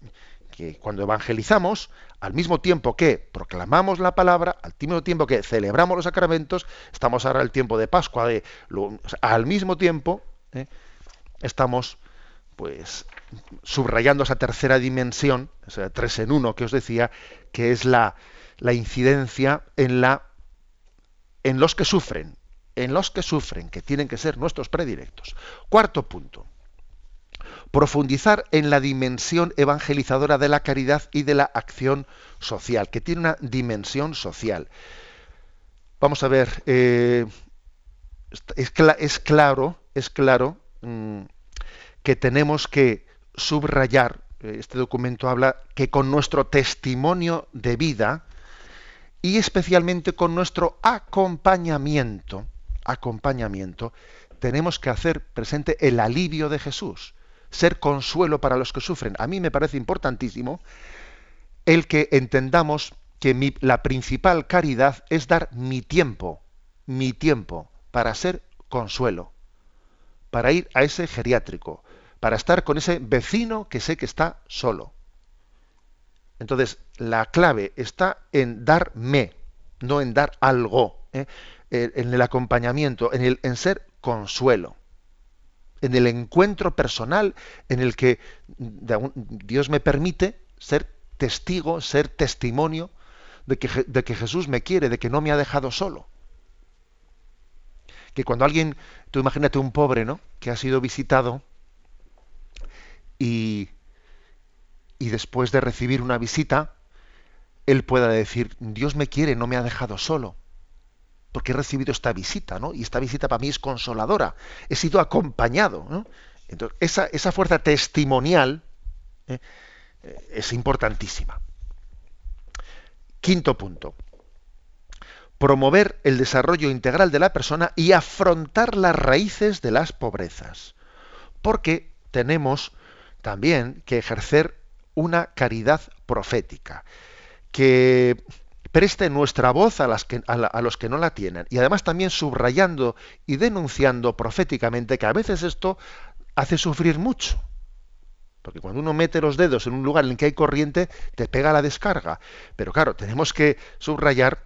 cuando evangelizamos, al mismo tiempo que proclamamos la palabra, al mismo tiempo que celebramos los sacramentos, estamos ahora en el tiempo de Pascua, de, al mismo tiempo ¿eh? estamos pues subrayando esa tercera dimensión, tres en uno que os decía, que es la, la incidencia en la en los que sufren, en los que sufren, que tienen que ser nuestros predilectos. Cuarto punto. Profundizar en la dimensión evangelizadora de la caridad y de la acción social, que tiene una dimensión social. Vamos a ver, eh, es, cla- es claro, es claro mm, que tenemos que subrayar, eh, este documento habla que con nuestro testimonio de vida y especialmente con nuestro acompañamiento, acompañamiento, tenemos que hacer presente el alivio de Jesús, ser consuelo para los que sufren. A mí me parece importantísimo el que entendamos que la principal caridad es dar mi tiempo, mi tiempo, para ser consuelo, para ir a ese geriátrico, para estar con ese vecino que sé que está solo. Entonces, la clave está en darme, no en dar algo, ¿eh? En el acompañamiento, en, el, en ser consuelo, en el encuentro personal en el que Dios me permite ser testigo, ser testimonio de que, de que Jesús me quiere, de que no me ha dejado solo. Que cuando alguien, tú imagínate un pobre, ¿no? Que ha sido visitado y, y después de recibir una visita, él pueda decir, Dios me quiere, no me ha dejado solo, porque he recibido esta visita, ¿no? Y esta visita para mí es consoladora, he sido acompañado, ¿no? Entonces, esa, esa fuerza testimonial ¿eh? Eh, es importantísima. Quinto punto. Promover el desarrollo integral de la persona y afrontar las raíces de las pobrezas. Porque tenemos también que ejercer una caridad profética, que preste nuestra voz a, los que no la tienen y además también subrayando y denunciando proféticamente que a veces esto hace sufrir mucho. Porque cuando uno mete los dedos en un lugar en el que hay corriente, te pega la descarga. Pero claro, tenemos que subrayar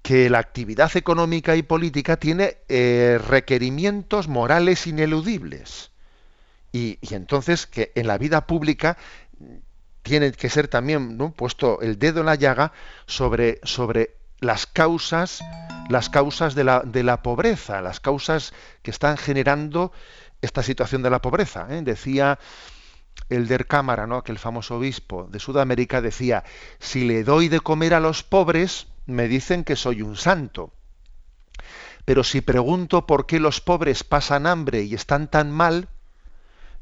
que la actividad económica y política tiene eh, requerimientos morales ineludibles. Y, entonces que en la vida pública tiene que ser también puesto el dedo en la llaga sobre, sobre las causas, las causas de la, de la pobreza, las causas que están generando esta situación de la pobreza. ¿eh? Decía el der Cámara, ¿no? aquel famoso obispo de Sudamérica, decía, si le doy de comer a los pobres, me dicen que soy un santo. Pero si pregunto por qué los pobres pasan hambre y están tan mal,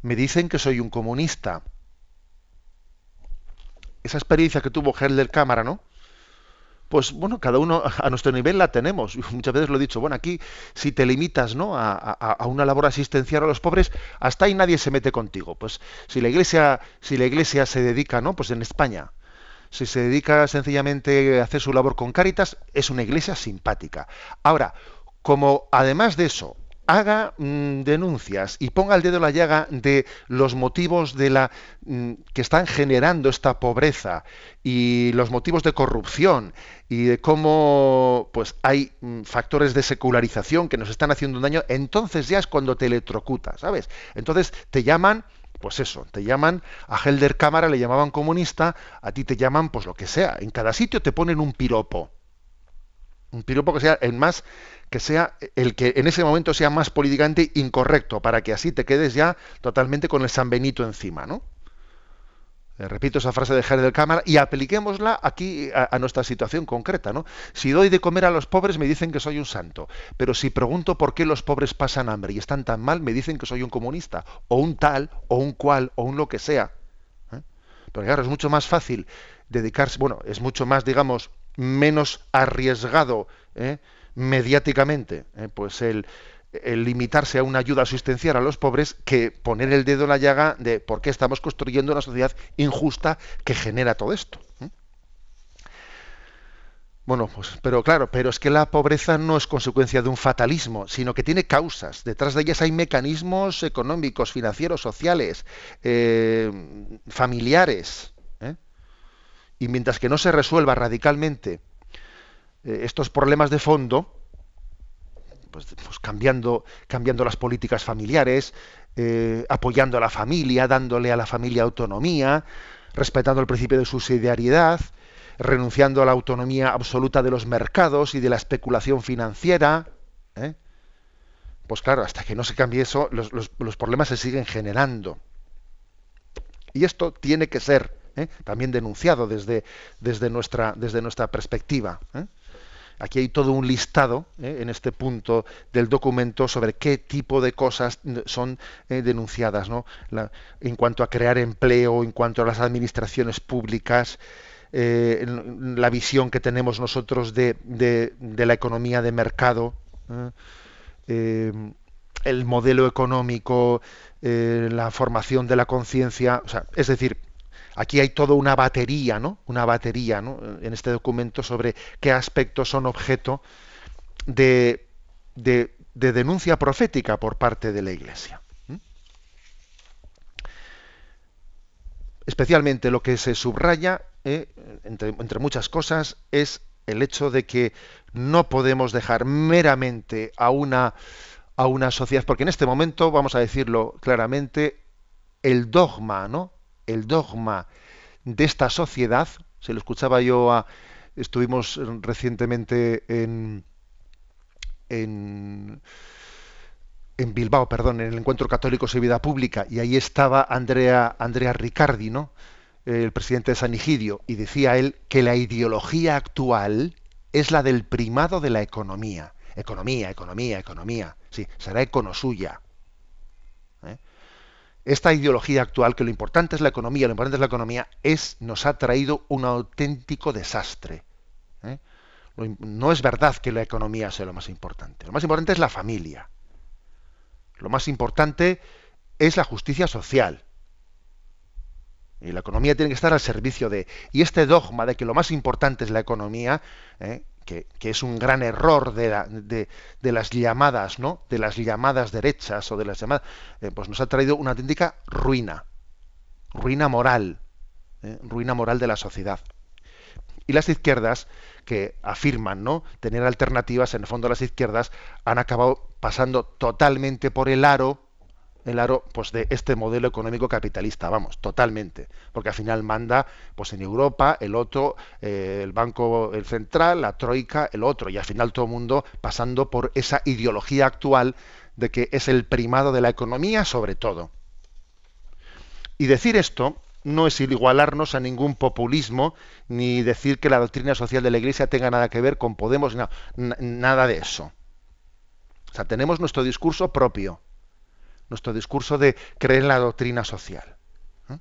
me dicen que soy un comunista. Esa experiencia que tuvo Helder Cámara, ¿no? Pues bueno, cada uno a nuestro nivel la tenemos. Muchas veces lo he dicho, bueno, aquí si te limitas ¿no? a, a- a una labor asistencial a los pobres, hasta ahí nadie se mete contigo. Pues si la iglesia, si la iglesia se dedica, ¿no? Pues en España, si se dedica sencillamente a hacer su labor con Cáritas, es una iglesia simpática. Ahora, como además de eso, haga mm, denuncias y ponga el dedo en la llaga de los motivos de la mm, que están generando esta pobreza y los motivos de corrupción y de cómo pues hay mm, factores de secularización que nos están haciendo un daño, entonces ya es cuando te electrocuta, ¿sabes? Entonces te llaman Pues eso, te llaman, a Helder Cámara le llamaban comunista, a ti te llaman pues lo que sea. En cada sitio te ponen un piropo. Un piropo que sea el más que sea el que en ese momento sea más políticamente incorrecto, para que así te quedes ya totalmente con el San Benito encima, ¿no? Eh, repito esa frase de Helder Cámara y apliquémosla aquí a, nuestra situación concreta, ¿no? Si doy de comer a los pobres me dicen que soy un santo, pero si pregunto por qué los pobres pasan hambre y están tan mal, me dicen que soy un comunista, o un tal, o un cual, o un lo que sea. ¿eh? Pero claro, es mucho más fácil dedicarse, bueno, es mucho más, digamos, menos arriesgado ¿eh? Mediáticamente, ¿eh? pues el, limitarse a una ayuda asistencial a los pobres que poner el dedo en la llaga de por qué estamos construyendo una sociedad injusta que genera todo esto. ¿eh? Bueno, pues, pero claro, pero es que la pobreza no es consecuencia de un fatalismo, sino que tiene causas. Detrás de ellas hay mecanismos económicos, financieros, sociales, eh, familiares. Y mientras que no se resuelva radicalmente estos problemas de fondo, pues, pues, cambiando, cambiando las políticas familiares, eh, apoyando a la familia, dándole a la familia autonomía, respetando el principio de subsidiariedad, renunciando a la autonomía absoluta de los mercados y de la especulación financiera. ¿eh? Pues claro, hasta que no se cambie eso, los, problemas se siguen generando. Y esto tiene que ser ¿eh? también denunciado desde, desde, nuestra, desde nuestra perspectiva. Aquí hay todo un listado ¿eh? en este punto del documento sobre qué tipo de cosas son eh, denunciadas, ¿no? En cuanto a crear empleo, en cuanto a las administraciones públicas, eh, la visión que tenemos nosotros de, de, de la economía de mercado, el modelo económico, la formación de la conciencia, o sea, es decir, Aquí hay toda una batería, ¿no? Una batería, ¿no? En este documento sobre qué aspectos son objeto de, de, de denuncia profética por parte de la Iglesia. Especialmente lo que se subraya, eh, entre, muchas cosas, es el hecho de que no podemos dejar meramente a una sociedad, porque en este momento, vamos a decirlo claramente, el dogma, ¿no? El dogma de esta sociedad, se lo escuchaba yo a, estuvimos recientemente en, en, en Bilbao, perdón, en el Encuentro Católico y Vida Pública, y ahí estaba Andrea, Andrea Riccardi, ¿no? el presidente de San Egidio, y decía él que la ideología actual es la del primado de la economía. Economía, economía, economía. Sí, será econosuya. ¿Eh? Esta ideología actual, que lo importante es la economía, lo importante es la economía, es, nos ha traído un auténtico desastre. ¿eh? No es verdad que la economía sea lo más importante. Lo más importante es la familia. Lo más importante es la justicia social. Y la economía tiene que estar al servicio de... Y este dogma de que lo más importante es la economía, ¿eh? Que, es un gran error de, la, de, de, las llamadas, ¿no? De las llamadas derechas o de las llamadas, eh, pues nos ha traído una auténtica ruina, ruina moral, ¿eh? ruina moral de la sociedad. Y las izquierdas que afirman, ¿no? Tener alternativas, en el fondo las izquierdas han acabado pasando totalmente por el aro el aro pues de este modelo económico capitalista, vamos, totalmente, porque al final manda pues en Europa el otro, eh, el Banco Central, la Troika, el otro, y al final todo el mundo pasando por esa ideología actual de que es el primado de la economía sobre todo. Y decir esto no es igualarnos a ningún populismo, ni decir que la doctrina social de la Iglesia tenga nada que ver con Podemos, no, nada de eso. O sea, tenemos nuestro discurso propio nuestro discurso de creer en la doctrina social. ¿eh?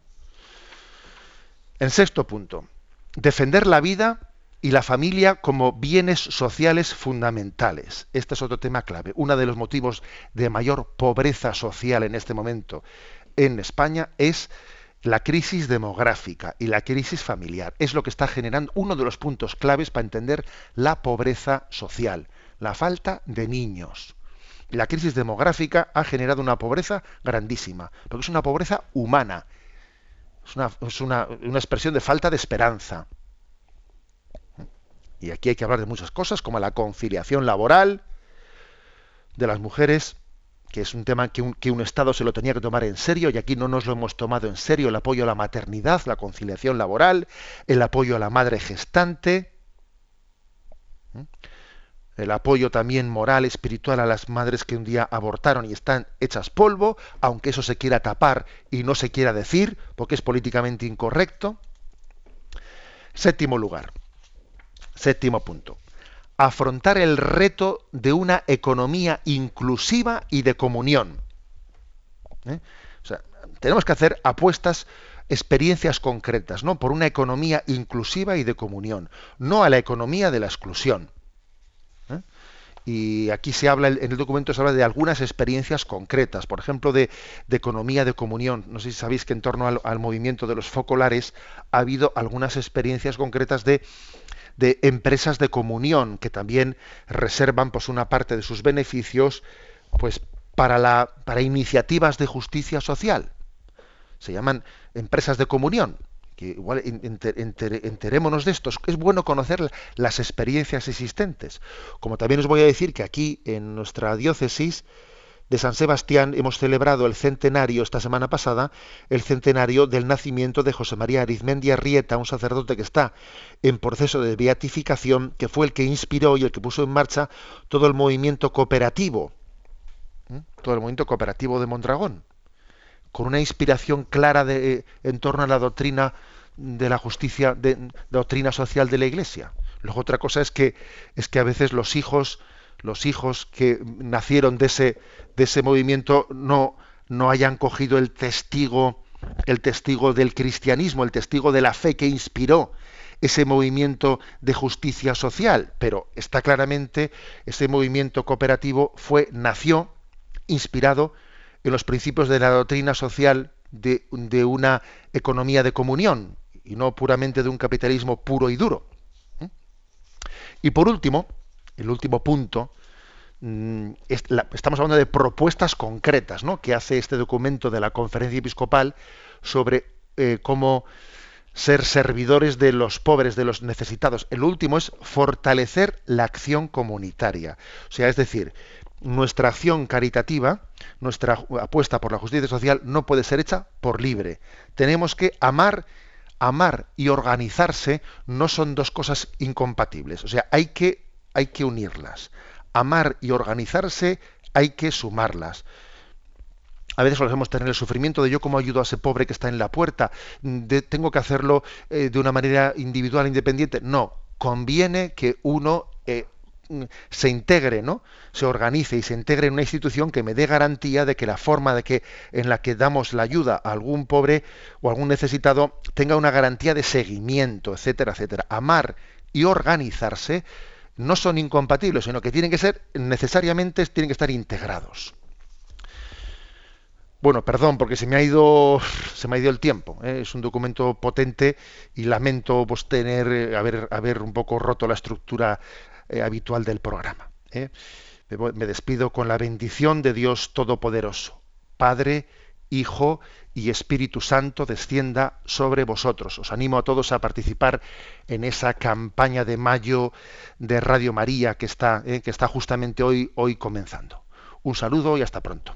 En sexto punto, defender la vida y la familia como bienes sociales fundamentales. Este es otro tema clave. Uno de los motivos de mayor pobreza social en este momento en España es la crisis demográfica y la crisis familiar. Es lo que está generando uno de los puntos claves para entender la pobreza social, la falta de niños la crisis demográfica ha generado una pobreza grandísima, porque es una pobreza humana, es una, es una, una expresión de falta de esperanza. Y aquí hay que hablar de muchas cosas, como la conciliación laboral de las mujeres que es un tema que un, Estado se lo tenía que tomar en serio y aquí no nos lo hemos tomado en serio, el apoyo a la maternidad, la conciliación laboral, el apoyo a la madre gestante, el apoyo también moral, espiritual a las madres que un día abortaron y están hechas polvo, aunque eso se quiera tapar y no se quiera decir, porque es políticamente incorrecto. Séptimo lugar, séptimo punto afrontar el reto de una economía inclusiva y de comunión. ¿Eh? Tenemos que hacer apuestas, experiencias concretas, ¿no? Por una economía inclusiva y de comunión, no a la economía de la exclusión. Y aquí se habla, en el documento se habla de algunas experiencias concretas, por ejemplo, de, economía de comunión. No sé si sabéis que en torno al, movimiento de los focolares ha habido algunas experiencias concretas de empresas de comunión que también reservan pues una parte de sus beneficios pues para para iniciativas de justicia social. Se llaman empresas de comunión. Que igual enter, enter, enterémonos de estos. Es bueno conocer las experiencias existentes. Como también os voy a decir que aquí en nuestra diócesis de San Sebastián hemos celebrado el centenario esta semana pasada, el centenario del nacimiento de José María Arizmendi Arrieta, un sacerdote que está en proceso de beatificación, que fue el que inspiró y el que puso en marcha todo el movimiento cooperativo, ¿eh? todo el movimiento cooperativo de Mondragón, con una inspiración clara de, eh, en torno a la doctrina de la justicia, de, doctrina social de la Iglesia. Luego otra cosa es que es que a veces los hijos los hijos que nacieron de ese, de ese movimiento no, no hayan cogido el testigo, el testigo del cristianismo, el testigo de la fe que inspiró ese movimiento de justicia social, pero está claramente ese movimiento cooperativo fue nació inspirado en los principios de la doctrina social de, una economía de comunión y no puramente de un capitalismo puro y duro. ¿Mm? Y por último, el último punto, mm, estamos hablando de propuestas concretas ¿no? que hace este documento de la conferencia episcopal sobre eh, cómo ser servidores de los pobres, de los necesitados. El último es fortalecer la acción comunitaria. O sea, es decir, nuestra acción caritativa, nuestra apuesta por la justicia social no puede ser hecha por libre. Tenemos que amar amar y organizarse no son dos cosas incompatibles. O sea, hay que hay que unirlas. Amar y organizarse hay que sumarlas. A veces solemos tener el sufrimiento de yo cómo ayudo a ese pobre que está en la puerta, tengo que hacerlo eh, de una manera individual, independiente. No, conviene que uno eh, se integre, ¿no? Se organice y se integre en una institución que me dé garantía de que la forma de que en la que damos la ayuda a algún pobre o algún necesitado tenga una garantía de seguimiento, etcétera, etcétera. Amar y organizarse no son incompatibles, sino que tienen que ser necesariamente tienen que estar integrados. Bueno, perdón, porque se me ha ido se me ha ido el tiempo. ¿eh? Es un documento potente y lamento pues, tener eh, haber, haber un poco roto la estructura eh, habitual del programa. ¿eh? Me, despido con la bendición de Dios Todopoderoso, Padre, Hijo y Espíritu Santo descienda sobre vosotros. Os animo a todos a participar en esa campaña de mayo de Radio María que está, eh, que está justamente hoy, hoy comenzando. Un saludo y hasta pronto.